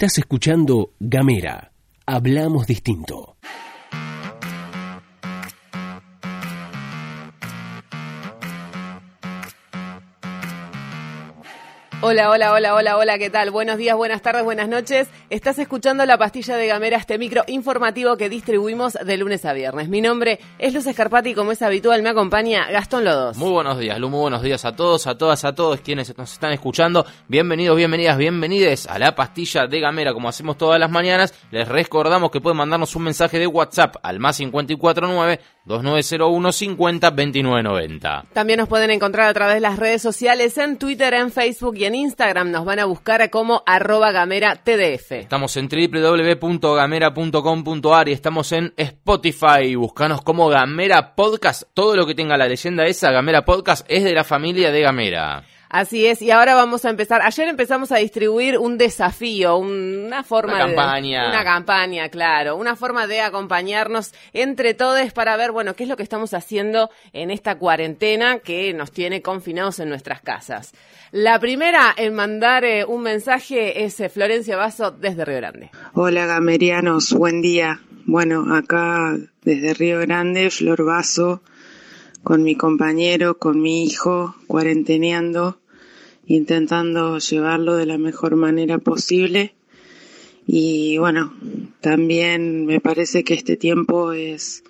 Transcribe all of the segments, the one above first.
Estás escuchando Gamera. Hablamos distinto. Hola, hola, hola, hola, hola, ¿qué tal? Buenos días, buenas tardes, buenas noches. Estás escuchando la pastilla de Gamera, este micro informativo que distribuimos de lunes a viernes. Mi nombre es Luz Escarpati y como es habitual me acompaña Gastón Lodos. Muy buenos días, Lu, muy buenos días a todos, a todas, a todos quienes nos están escuchando. Bienvenidos, bienvenidas, bienvenides a la pastilla de Gamera, como hacemos todas las mañanas. Les recordamos que pueden mandarnos un mensaje de WhatsApp al más 549 2901 50 2990. También nos pueden encontrar a través de las redes sociales, en Twitter, en Facebook y en Instagram. Nos van a buscar como arroba gamera tdf. Estamos en www.gamera.com.ar y estamos en Spotify. Buscanos como Gamera Podcast. Todo lo que tenga la leyenda esa, Gamera Podcast, es de la familia de Gamera. Así es, y ahora vamos a empezar. Ayer empezamos a distribuir un desafío, una forma Una campaña. de. Una campaña, claro. Una forma de acompañarnos entre todos para ver, bueno, qué es lo que estamos haciendo en esta cuarentena que nos tiene confinados en nuestras casas. La primera en mandar eh, un mensaje es eh, Florencia Vaso desde Río Grande. Hola gamerianos, buen día. Bueno, acá desde Río Grande, Flor Vaso, con mi compañero, con mi hijo, cuarenteneando, intentando llevarlo de la mejor manera posible. Y bueno, también me parece que este tiempo es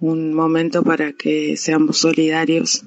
un momento para que seamos solidarios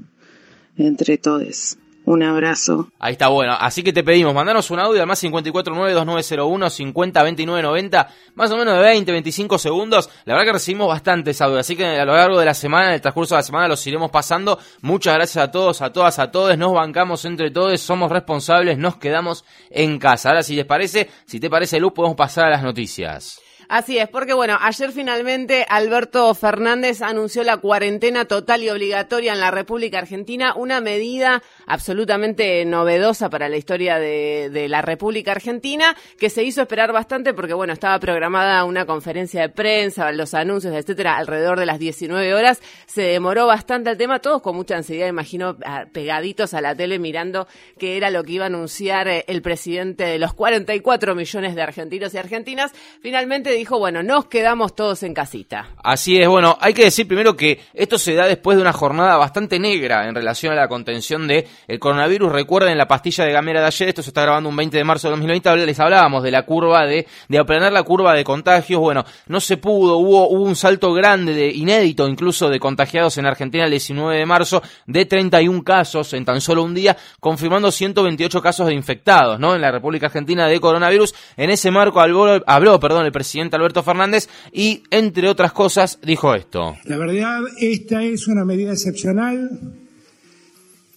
entre todos. Un abrazo. Ahí está bueno. Así que te pedimos, mandanos un audio al más 549-2901-502990, más o menos de 20, 25 segundos. La verdad que recibimos bastantes audios, así que a lo largo de la semana, en el transcurso de la semana, los iremos pasando. Muchas gracias a todos, a todas, a todos. Nos bancamos entre todos, somos responsables, nos quedamos en casa. Ahora, si les parece, si te parece, Luz, podemos pasar a las noticias. Así es, porque bueno, ayer finalmente Alberto Fernández anunció la cuarentena total y obligatoria en la República Argentina, una medida absolutamente novedosa para la historia de, la República Argentina, que se hizo esperar bastante porque bueno, estaba programada una conferencia de prensa, los anuncios, etcétera, alrededor de las 19 horas. Se demoró bastante el tema, todos con mucha ansiedad, imagino, pegaditos a la tele mirando qué era lo que iba a anunciar eh, el presidente de los 44 millones de argentinos y argentinas. Finalmente dijo, bueno, nos quedamos todos en casita. Así es, bueno, hay que decir primero que esto se da después de una jornada bastante negra en relación a la contención de el coronavirus. Recuerden la pastilla de Gamera de ayer, esto se está grabando un 20 de marzo de 2020, les hablábamos de la curva de, de aplanar la curva de contagios. Bueno, no se pudo, hubo, hubo un salto grande, de inédito incluso, de contagiados en Argentina el 19 de marzo, de 31 casos en tan solo un día, confirmando 128 casos de infectados, ¿no? En la República Argentina de coronavirus. En ese marco habló, habló perdón, el presidente Alberto Fernández y, entre otras cosas, dijo esto. La verdad, esta es una medida excepcional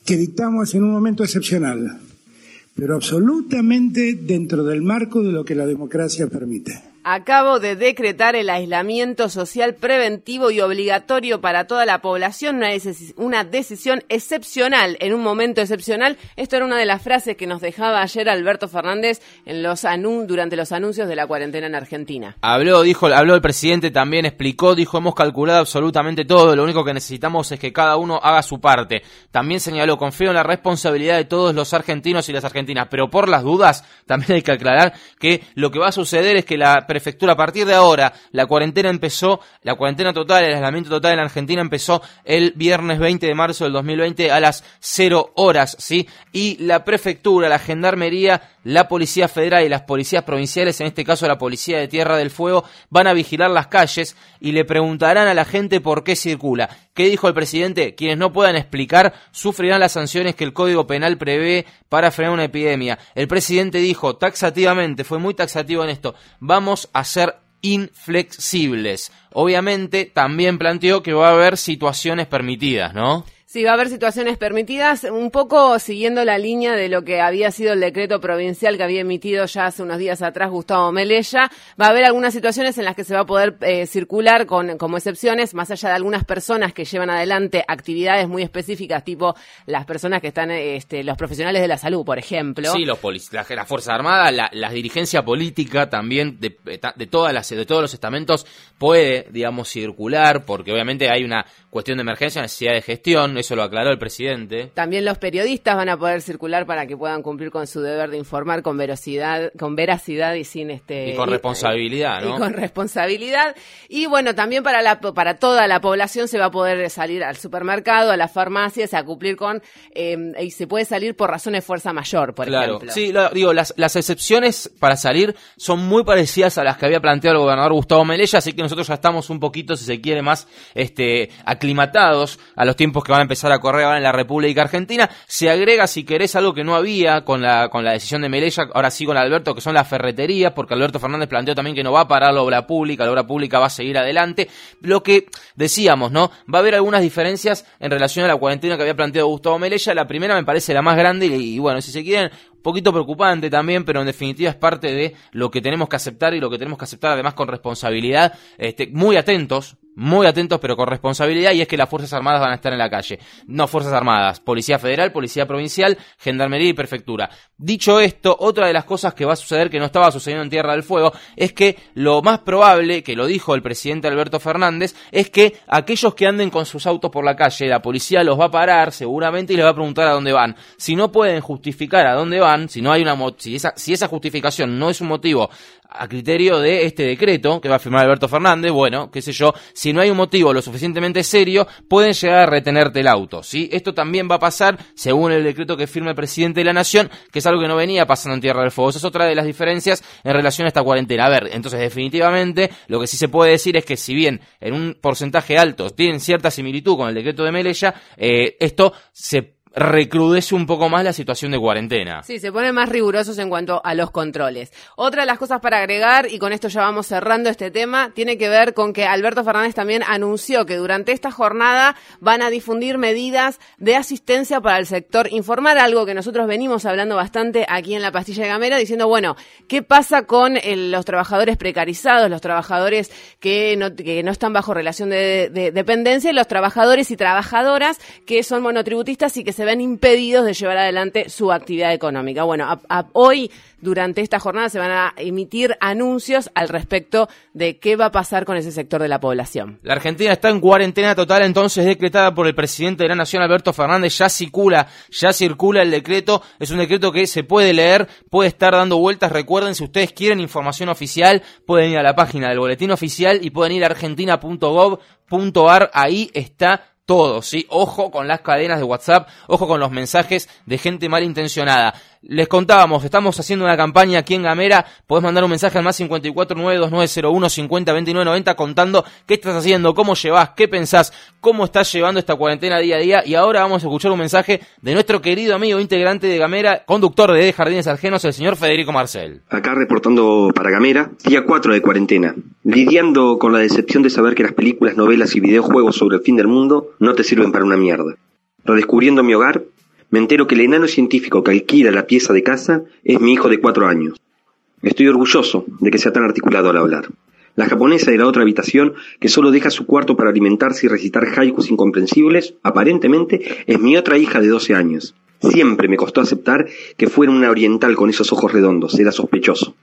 que dictamos en un momento excepcional, pero absolutamente dentro del marco de lo que la democracia permite. Acabo de decretar el aislamiento social preventivo y obligatorio para toda la población, una, una, decisión excepcional en un momento excepcional. Esto era una de las frases que nos dejaba ayer Alberto Fernández en durante los anuncios de la cuarentena en Argentina. Habló, dijo, habló el presidente, también explicó, dijo, hemos calculado absolutamente todo, lo único que necesitamos es que cada uno haga su parte. También señaló, confío en la responsabilidad de todos los argentinos y las argentinas, pero por las dudas, también hay que aclarar que lo que va a suceder es que la prefectura. A partir de ahora, la cuarentena empezó, la cuarentena total, el aislamiento total en Argentina empezó el viernes 20 de marzo del 2020 a las 0 horas, ¿sí? Y la prefectura, la gendarmería, la Policía Federal y las policías provinciales, en este caso la Policía de Tierra del Fuego, van a vigilar las calles y le preguntarán a la gente por qué circula. ¿Qué dijo el presidente? Quienes no puedan explicar sufrirán las sanciones que el Código Penal prevé para frenar una epidemia. El presidente dijo taxativamente, fue muy taxativo en esto, vamos a ser inflexibles. Obviamente también planteó que va a haber situaciones permitidas, ¿no? Sí, va a haber situaciones permitidas, un poco siguiendo la línea de lo que había sido el decreto provincial que había emitido ya hace unos días atrás Gustavo Melella. Va a haber algunas situaciones en las que se va a poder eh, circular con, como excepciones, más allá de algunas personas que llevan adelante actividades muy específicas, tipo las personas que están, este, los profesionales de la salud, por ejemplo. Sí, los la, la Fuerza Armada, la, la, dirigencia política también de, de, todas las, de todos los estamentos puede, digamos, circular, porque obviamente hay una cuestión de emergencia, necesidad de gestión eso lo aclaró el presidente. También los periodistas van a poder circular para que puedan cumplir con su deber de informar con veracidad, con veracidad y sin este y con responsabilidad, ¿no? Y con responsabilidad. Y bueno, también para la para toda la población se va a poder salir al supermercado, a las farmacias, a cumplir con eh, y se puede salir por razones de fuerza mayor, por claro. ejemplo. Sí, lo, digo, las, las excepciones para salir son muy parecidas a las que había planteado el gobernador Gustavo Melella, así que nosotros ya estamos un poquito, si se quiere, más este aclimatados a los tiempos que van a empezar a correr ahora en la República Argentina. Se agrega, si querés, algo que no había con la, con la decisión de Melella, ahora sí con Alberto, que son las ferreterías, porque Alberto Fernández planteó también que no va a parar la obra pública, la obra pública va a seguir adelante. Lo que decíamos, ¿no? Va a haber algunas diferencias en relación a la cuarentena que había planteado Gustavo Melella. La primera me parece la más grande y, bueno, si se quieren, un poquito preocupante también, pero en definitiva es parte de lo que tenemos que aceptar y lo que tenemos que aceptar además con responsabilidad, este, muy atentos, muy atentos pero con responsabilidad y es que las Fuerzas Armadas van a estar en la calle. No Fuerzas Armadas, Policía Federal, Policía Provincial, Gendarmería y Prefectura. Dicho esto, otra de las cosas que va a suceder que no estaba sucediendo en Tierra del Fuego es que lo más probable, que lo dijo el presidente Alberto Fernández, es que aquellos que anden con sus autos por la calle, la policía los va a parar seguramente y les va a preguntar a dónde van. Si no pueden justificar a dónde van, si no hay una si esa, si esa justificación no es un motivo a criterio de este decreto que va a firmar Alberto Fernández, bueno, qué sé yo, si no hay un motivo lo suficientemente serio, pueden llegar a retenerte el auto, ¿sí? Esto también va a pasar según el decreto que firma el presidente de la Nación, que es algo que no venía pasando en Tierra del Fuego. Esa es otra de las diferencias en relación a esta cuarentena. A ver, entonces definitivamente lo que sí se puede decir es que si bien en un porcentaje alto tienen cierta similitud con el decreto de Melella, eh, esto se recrudece un poco más la situación de cuarentena. Sí, se ponen más rigurosos en cuanto a los controles. Otra de las cosas para agregar, y con esto ya vamos cerrando este tema, tiene que ver con que Alberto Fernández también anunció que durante esta jornada van a difundir medidas de asistencia para el sector informal, algo que nosotros venimos hablando bastante aquí en la pastilla de Gamera, diciendo, bueno, ¿qué pasa con los trabajadores precarizados, los trabajadores que no, están bajo relación de, de dependencia y los trabajadores y trabajadoras que son monotributistas y que se ven impedidos de llevar adelante su actividad económica. Bueno, hoy, durante esta jornada, se van a emitir anuncios al respecto de qué va a pasar con ese sector de la población. La Argentina está en cuarentena total, entonces decretada por el presidente de la Nación, Alberto Fernández. Ya circula, ya circula el decreto. Es un decreto que se puede leer, puede estar dando vueltas. Recuerden, si ustedes quieren información oficial, pueden ir a la página del boletín oficial y pueden ir a argentina.gov.ar. Ahí está todo, ¿sí? Ojo con las cadenas de WhatsApp, ojo con los mensajes de gente malintencionada. Les contábamos, estamos haciendo una campaña aquí en Gamera, podés mandar un mensaje al más 5492901502990 contando qué estás haciendo, cómo llevas, qué pensás, cómo estás llevando esta cuarentena día a día y ahora vamos a escuchar un mensaje de nuestro querido amigo integrante de Gamera, conductor de Jardines Argenos, el señor Federico Marcel. Acá reportando para Gamera, día 4 de cuarentena, lidiando con la decepción de saber que las películas, novelas y videojuegos sobre el fin del mundo no te sirven para una mierda. Redescubriendo mi hogar, me entero que el enano científico que alquila la pieza de casa es mi hijo de cuatro años. Estoy orgulloso de que sea tan articulado al hablar. La japonesa de la otra habitación, que solo deja su cuarto para alimentarse y recitar haikus incomprensibles, aparentemente es mi otra hija de 12 años. Siempre me costó aceptar que fuera una oriental con esos ojos redondos, era sospechoso.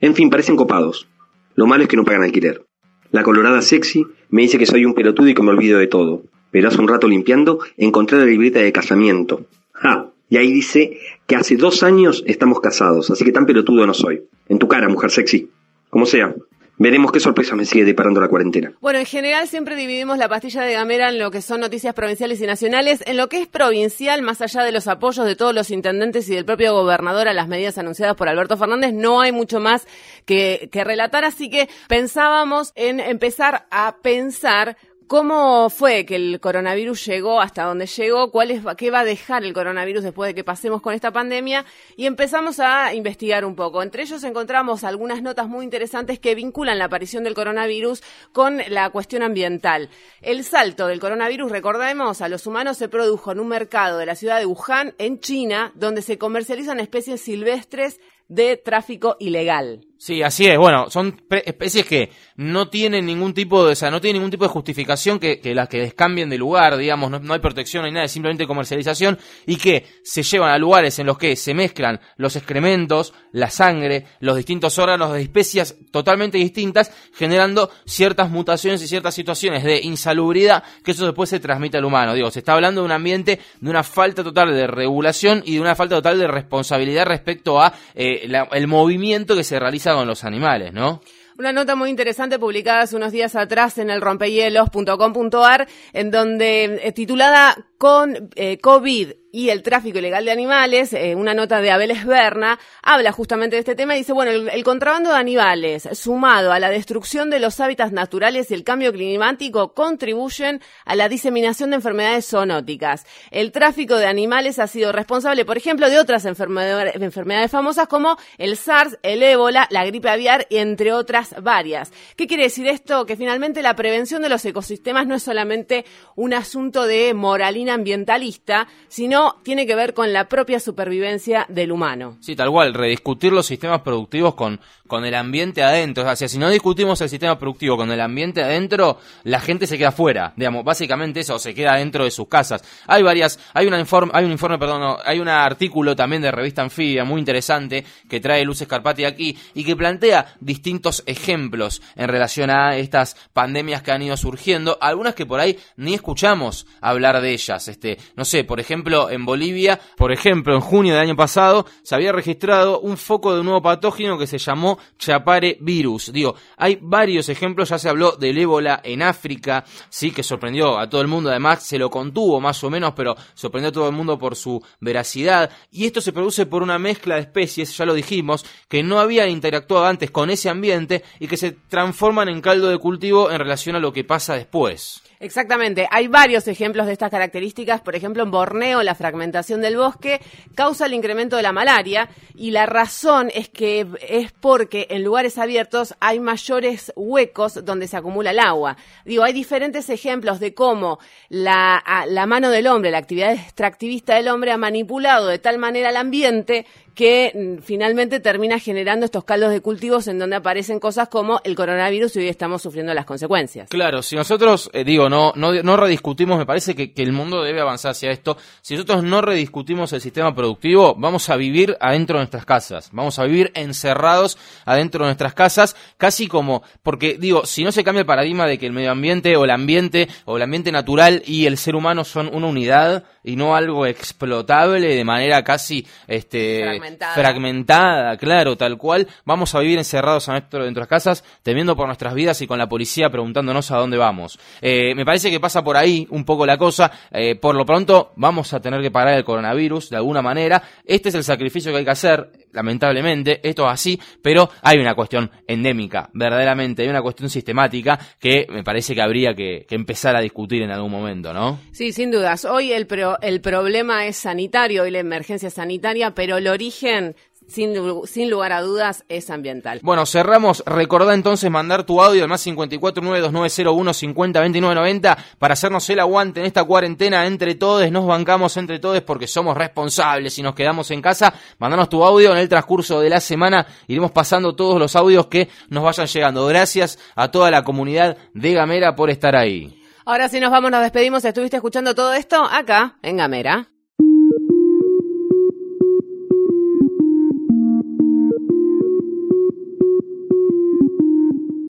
En fin, parecen copados. Lo malo es que no pagan alquiler. La colorada sexy me dice que soy un pelotudo y que me olvido de todo. Pero hace un rato limpiando encontré la libreta de casamiento. ¡Ja! Y ahí dice que hace dos años estamos casados, así que tan pelotudo no soy. En tu cara, mujer sexy. Como sea. Veremos qué sorpresa me sigue deparando la cuarentena. Bueno, en general siempre dividimos la pastilla de Gamera en lo que son noticias provinciales y nacionales. En lo que es provincial, más allá de los apoyos de todos los intendentes y del propio gobernador a las medidas anunciadas por Alberto Fernández, no hay mucho más que, que relatar. Así que pensábamos en empezar a pensar ¿Cómo fue que el coronavirus llegó hasta donde llegó? ¿Cuál es, ¿Qué va a dejar el coronavirus después de que pasemos con esta pandemia? Y empezamos a investigar un poco. Entre ellos encontramos algunas notas muy interesantes que vinculan la aparición del coronavirus con la cuestión ambiental. El salto del coronavirus, recordemos, a los humanos se produjo en un mercado de la ciudad de Wuhan, en China, donde se comercializan especies silvestres de tráfico ilegal. Sí, así es. Bueno, son especies que no tienen ningún tipo de, o sea, no tienen ningún tipo de justificación que, las que les cambien de lugar, digamos, no, hay protección ni nada, simplemente comercialización y que se llevan a lugares en los que se mezclan los excrementos, la sangre, los distintos órganos de especies totalmente distintas, generando ciertas mutaciones y ciertas situaciones de insalubridad que eso después se transmite al humano. Digo, se está hablando de un ambiente de una falta total de regulación y de una falta total de responsabilidad respecto a eh, el movimiento que se realiza con los animales, ¿no? Una nota muy interesante publicada hace unos días atrás en el rompehielos.com.ar, en donde eh, titulada con eh, COVID y el tráfico ilegal de animales, eh, una nota de Abel Esberna, habla justamente de este tema y dice, bueno, el, contrabando de animales sumado a la destrucción de los hábitats naturales y el cambio climático contribuyen a la diseminación de enfermedades zoonóticas. El tráfico de animales ha sido responsable, por ejemplo, de otras enfermedades, famosas como el SARS, el ébola, la gripe aviar, entre otras varias. ¿Qué quiere decir esto? Que finalmente la prevención de los ecosistemas no es solamente un asunto de moralina ambientalista, sino tiene que ver con la propia supervivencia del humano. Sí, tal cual, rediscutir los sistemas productivos con, con el ambiente adentro. O sea, si no discutimos el sistema productivo con el ambiente adentro, la gente se queda fuera. Digamos, básicamente eso, se queda dentro de sus casas. Hay varias, hay, una informe, hay un informe, perdón, hay un artículo también de revista Anfibia muy interesante que trae Luz Escarpati aquí y que plantea distintos ejemplos en relación a estas pandemias que han ido surgiendo, algunas que por ahí ni escuchamos hablar de ellas. Este, no sé, por ejemplo, en Bolivia, por ejemplo, en junio del año pasado, se había registrado un foco de un nuevo patógeno que se llamó Chapare virus. Digo, hay varios ejemplos, ya se habló del ébola en África, sí, que sorprendió a todo el mundo, además se lo contuvo más o menos, pero sorprendió a todo el mundo por su veracidad. Y esto se produce por una mezcla de especies, ya lo dijimos, que no habían interactuado antes con ese ambiente y que se transforman en caldo de cultivo en relación a lo que pasa después. Exactamente, hay varios ejemplos de estas características. Por ejemplo, en Borneo, la fragmentación del bosque causa el incremento de la malaria y la razón es que es porque en lugares abiertos hay mayores huecos donde se acumula el agua. Digo, hay diferentes ejemplos de cómo la, mano del hombre, la actividad extractivista del hombre ha manipulado de tal manera el ambiente que mm, finalmente termina generando estos caldos de cultivos en donde aparecen cosas como el coronavirus y hoy estamos sufriendo las consecuencias. Claro, si nosotros, eh, digo, no, no, no rediscutimos, me parece que, que, el mundo debe avanzar hacia esto, si nosotros no rediscutimos el sistema productivo, vamos a vivir adentro de nuestras casas, vamos a vivir encerrados adentro de nuestras casas, casi como, porque digo, si no se cambia el paradigma de que el medio ambiente o el ambiente o el ambiente natural y el ser humano son una unidad y no algo explotable de manera casi este fragmentada. claro, tal cual. Vamos a vivir encerrados dentro de nuestras casas, temiendo por nuestras vidas y con la policía preguntándonos a dónde vamos. Eh, me parece que pasa por ahí un poco la cosa. Eh, por lo pronto, vamos a tener que parar el coronavirus de alguna manera. Este es el sacrificio que hay que hacer, lamentablemente. Esto es así, pero hay una cuestión endémica, verdaderamente. Hay una cuestión sistemática que me parece que habría que, que empezar a discutir en algún momento, ¿no? Sí, sin dudas. Hoy el, el problema es sanitario y la emergencia sanitaria, pero el origen sin, sin, lugar a dudas, es ambiental. Bueno, cerramos. Recordá entonces mandar tu audio al más 5492901502990 para hacernos el aguante en esta cuarentena entre todos. Nos bancamos entre todos porque somos responsables y nos quedamos en casa. Mandanos tu audio en el transcurso de la semana. Iremos pasando todos los audios que nos vayan llegando. Gracias a toda la comunidad de Gamera por estar ahí. Ahora sí nos vamos, nos despedimos. ¿Estuviste escuchando todo esto? Acá, en Gamera.